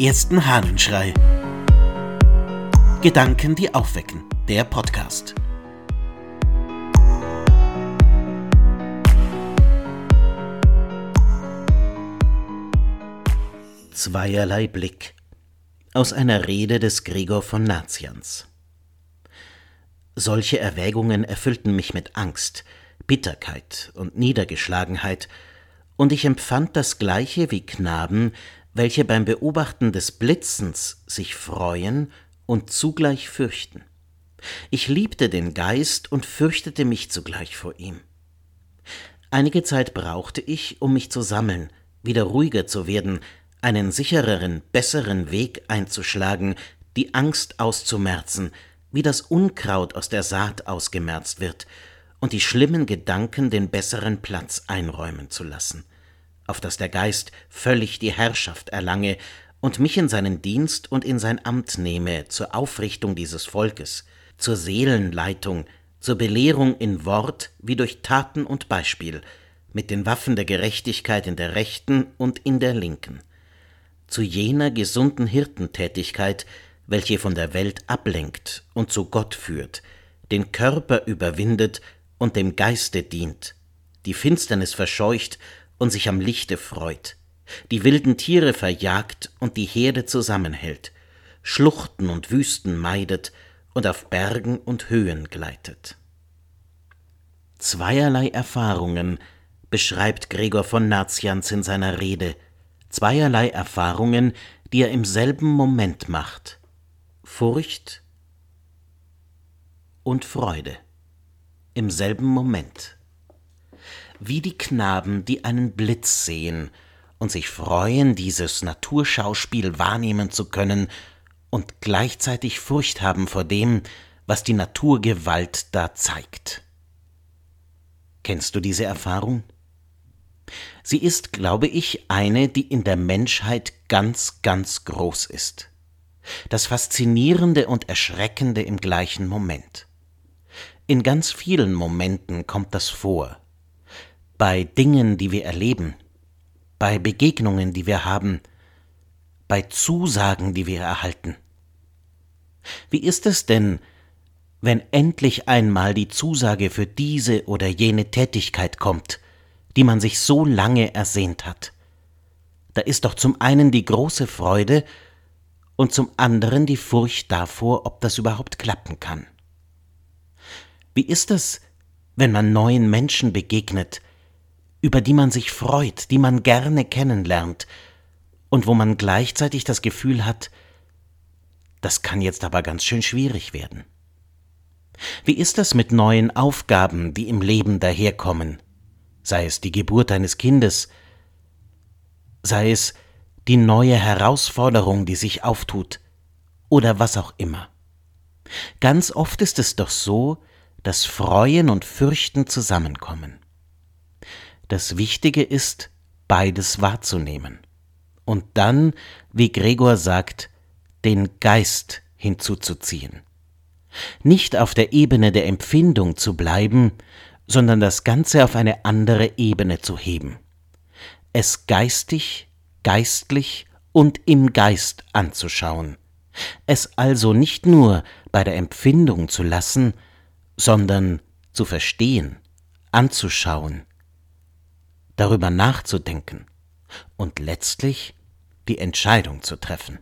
ersten Hahnenschrei. Gedanken, die aufwecken. Der Podcast. Zweierlei Blick aus einer Rede des Gregor von Nazians. Solche Erwägungen erfüllten mich mit Angst, Bitterkeit und Niedergeschlagenheit, und ich empfand das gleiche wie Knaben, welche beim Beobachten des Blitzens sich freuen und zugleich fürchten. Ich liebte den Geist und fürchtete mich zugleich vor ihm. Einige Zeit brauchte ich, um mich zu sammeln, wieder ruhiger zu werden, einen sichereren, besseren Weg einzuschlagen, die Angst auszumerzen, wie das Unkraut aus der Saat ausgemerzt wird, und die schlimmen Gedanken den besseren Platz einräumen zu lassen, auf dass der Geist völlig die Herrschaft erlange und mich in seinen Dienst und in sein Amt nehme zur Aufrichtung dieses Volkes, zur Seelenleitung, zur Belehrung in Wort wie durch Taten und Beispiel, mit den Waffen der Gerechtigkeit in der rechten und in der linken, zu jener gesunden Hirtentätigkeit, welche von der Welt ablenkt und zu Gott führt, den Körper überwindet und dem Geiste dient, die Finsternis verscheucht und sich am Lichte freut, die wilden Tiere verjagt und die Herde zusammenhält, Schluchten und Wüsten meidet und auf Bergen und Höhen gleitet. Zweierlei Erfahrungen beschreibt Gregor von Nazianz in seiner Rede, zweierlei Erfahrungen, die er im selben Moment macht Furcht und Freude im selben Moment. Wie die Knaben, die einen Blitz sehen und sich freuen, dieses Naturschauspiel wahrnehmen zu können und gleichzeitig Furcht haben vor dem, was die Naturgewalt da zeigt. Kennst du diese Erfahrung? Sie ist, glaube ich, eine, die in der Menschheit ganz, ganz groß ist. Das Faszinierende und Erschreckende im gleichen Moment. In ganz vielen Momenten kommt das vor. Bei Dingen, die wir erleben, bei Begegnungen, die wir haben, bei Zusagen, die wir erhalten. Wie ist es denn, wenn endlich einmal die Zusage für diese oder jene Tätigkeit kommt, die man sich so lange ersehnt hat? Da ist doch zum einen die große Freude und zum anderen die Furcht davor, ob das überhaupt klappen kann. Wie ist es, wenn man neuen Menschen begegnet, über die man sich freut, die man gerne kennenlernt, und wo man gleichzeitig das Gefühl hat, das kann jetzt aber ganz schön schwierig werden. Wie ist das mit neuen Aufgaben, die im Leben daherkommen, sei es die Geburt eines Kindes, sei es die neue Herausforderung, die sich auftut, oder was auch immer. Ganz oft ist es doch so, dass Freuen und Fürchten zusammenkommen. Das Wichtige ist, beides wahrzunehmen und dann, wie Gregor sagt, den Geist hinzuzuziehen. Nicht auf der Ebene der Empfindung zu bleiben, sondern das Ganze auf eine andere Ebene zu heben. Es geistig geistlich und im Geist anzuschauen, es also nicht nur bei der Empfindung zu lassen, sondern zu verstehen, anzuschauen, darüber nachzudenken und letztlich die Entscheidung zu treffen.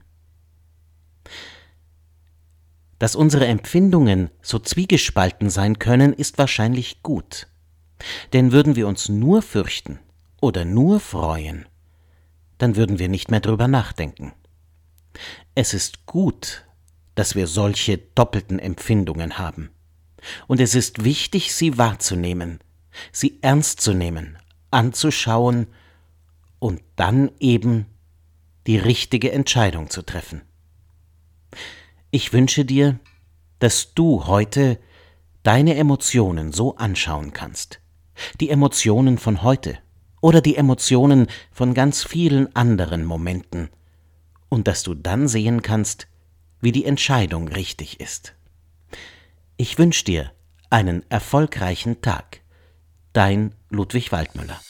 Dass unsere Empfindungen so zwiegespalten sein können, ist wahrscheinlich gut. Denn würden wir uns nur fürchten oder nur freuen, dann würden wir nicht mehr drüber nachdenken. Es ist gut, dass wir solche doppelten Empfindungen haben. Und es ist wichtig, sie wahrzunehmen, sie ernst zu nehmen, anzuschauen und dann eben die richtige Entscheidung zu treffen. Ich wünsche dir, dass du heute deine Emotionen so anschauen kannst, die Emotionen von heute, oder die Emotionen von ganz vielen anderen Momenten und dass du dann sehen kannst, wie die Entscheidung richtig ist. Ich wünsche dir einen erfolgreichen Tag. Dein Ludwig Waldmüller.